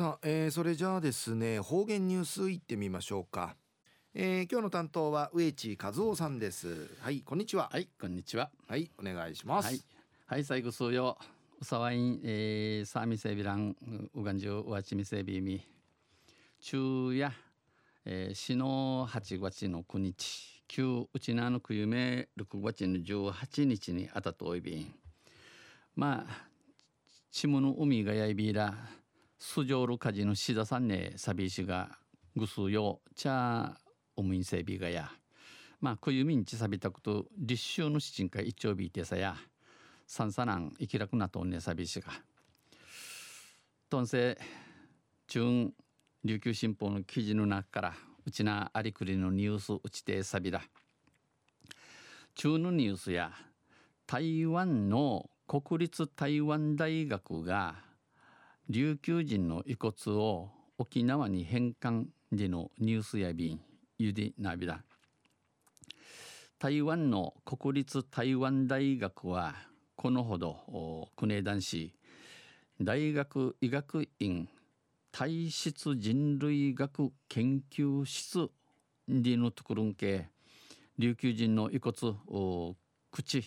さあ、えー、それじゃあですね方言ニュースいってみましょうか、えー、今日の担当は植地和夫さんです。はいこんにちは。はいこんにちは。はいお願いします。はい、はい、最後数よ。うさわいん、えー、サーミセビランうがんじゅうわちみせびみ。昼夜、えー、しの8月の9日旧うちなのくゆめ6月の18日にあたとおいびん。まあちむの海がやいびらスジョールカジのシダさんねサビシがぐすよちゃおむいせびがや。まあこゆみんちさびたこと立秋の七人か一丁びいてさや。さんさなん生きらくなとんねさびしが。とんせ中琉球新報の記事の中からうちなありくりのニュースうちてさびら中のニュースや台湾の国立台湾大学が琉球人の遺骨を沖縄に返還でのニュースやびんゆでなびら台湾の国立台湾大学はこのほど国枝男子大学医学院体質人類学研究室でのところんけ琉球人の遺骨口、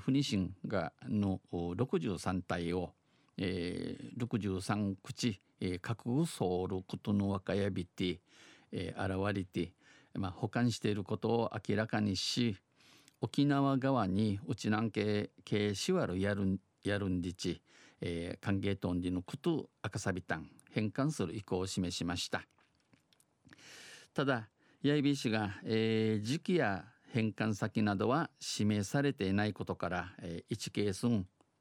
不妊心がの63体をえー、63口、えー、核ぐソールことの若やびて、えー、現れて、まあ、保管していることを明らかにし沖縄側にうちなんけけしわるやるんやるんでち、えー、歓迎トンディのこと赤さびたん返還する意向を示しました。ただ八重美氏が、えー、時期や返還先などは指名されていないことから、えー、1ケース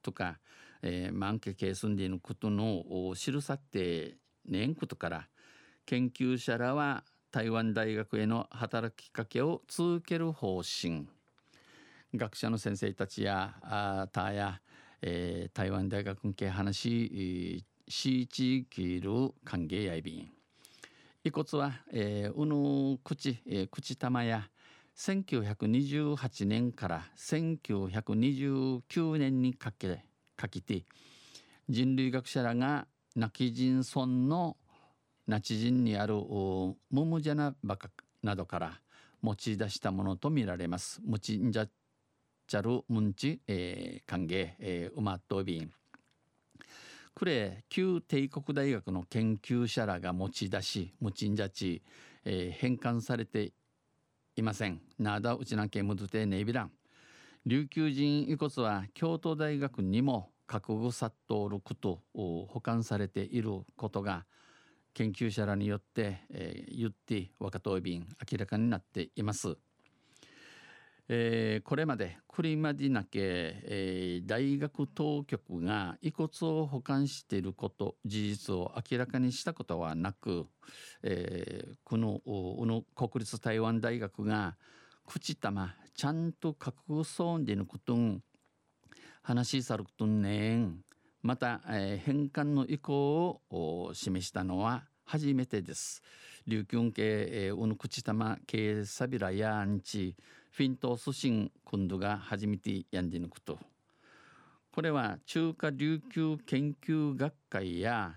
とか、えー、満家系住んでいることの知るさってねんことから研究者らは台湾大学への働きかけを続ける方針。学者の先生たちやあたや、えー、台湾大学系話しいちきる歓迎やいびん。遺骨は、えー、うぬ口、えー、口玉や1928年から1929年にかけかけて人類学者らがナキジン村のナチ人にあるムムジャナバカなどから持ち出したものとみられます。ムチンジャチャルムンチ、えー、歓迎、えー、ウマットビン。クレ旧帝国大学の研究者らが持ち出しムチンジャチ、えー、返還されていません。なだうちなけむずてねびらん。琉球人遺骨は京都大学にも核ぐさっとること保管されていることが研究者らによって、えー、言って若とい便明らかになっています。えー、これまでクリマディナ家、えー、大学当局が遺骨を保管していること事実を明らかにしたことはなく、えー、この国立台湾大学が口玉ちゃんと確保んでのことん話しさることんねんまた、えー、返還の意向を示したのは初めてです。琉球系、えー、うぬ口玉系サビラやんちフィントスシン今度が初めてやんでぬくとこれは中華琉球研究学会や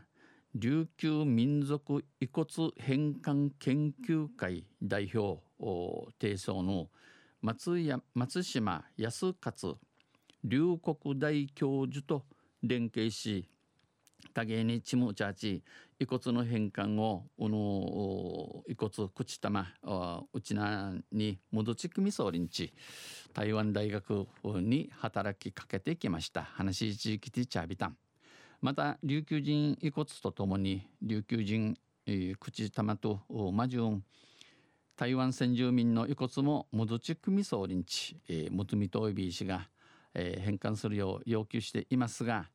琉球民族遺骨返還研究会代表提唱の松や松島康勝龍谷大教授と連携し多芸にチムチャーチ遺骨の返還をうの遺骨口玉うちなに戻ちくみそうりんち台湾大学に働きかけてきました。話地域ティチャービタンまた琉球人遺骨とともに琉球人、え、口玉とマジュン台湾先住民の遺骨も戻ちくみそうりんち、えー、ムトミトイビー氏が、えー、返還するよう要求していますが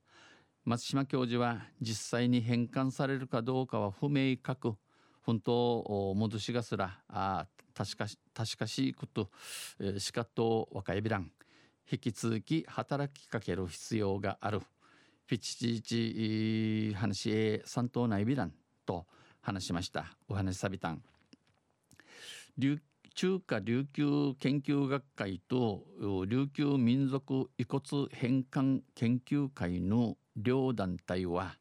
松島教授は実際に返還されるかどうかは不明確。本当戻しがすらあ確か確かしいこと、えー、しかと若いびらん。引き続き働きかける必要がある。ピチチチ話へ三島内ビランと話しました。お話さびたん。中華琉球研究学会と琉球民族遺骨返還研究会の両団体は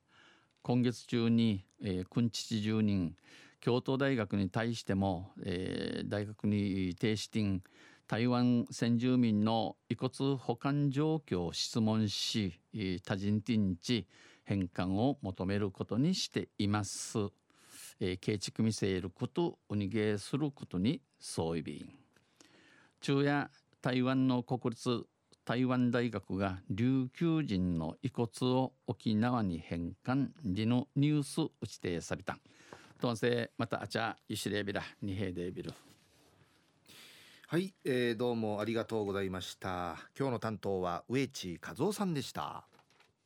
今月中に、えー、君父住人京都大学に対しても、えー、大学に提出台湾先住民の遺骨保管状況を質問し多人天地返還を求めることにしています。えー、建築見せることお逃げすることに相違便昼夜台湾の国立台湾大学が琉球人の遺骨を沖縄に返還時のニュース打ち定された。とんせまたあちゃゆしれびらにへでびる。はい、えー、どうもありがとうございました。今日の担当は植地和夫さんでした。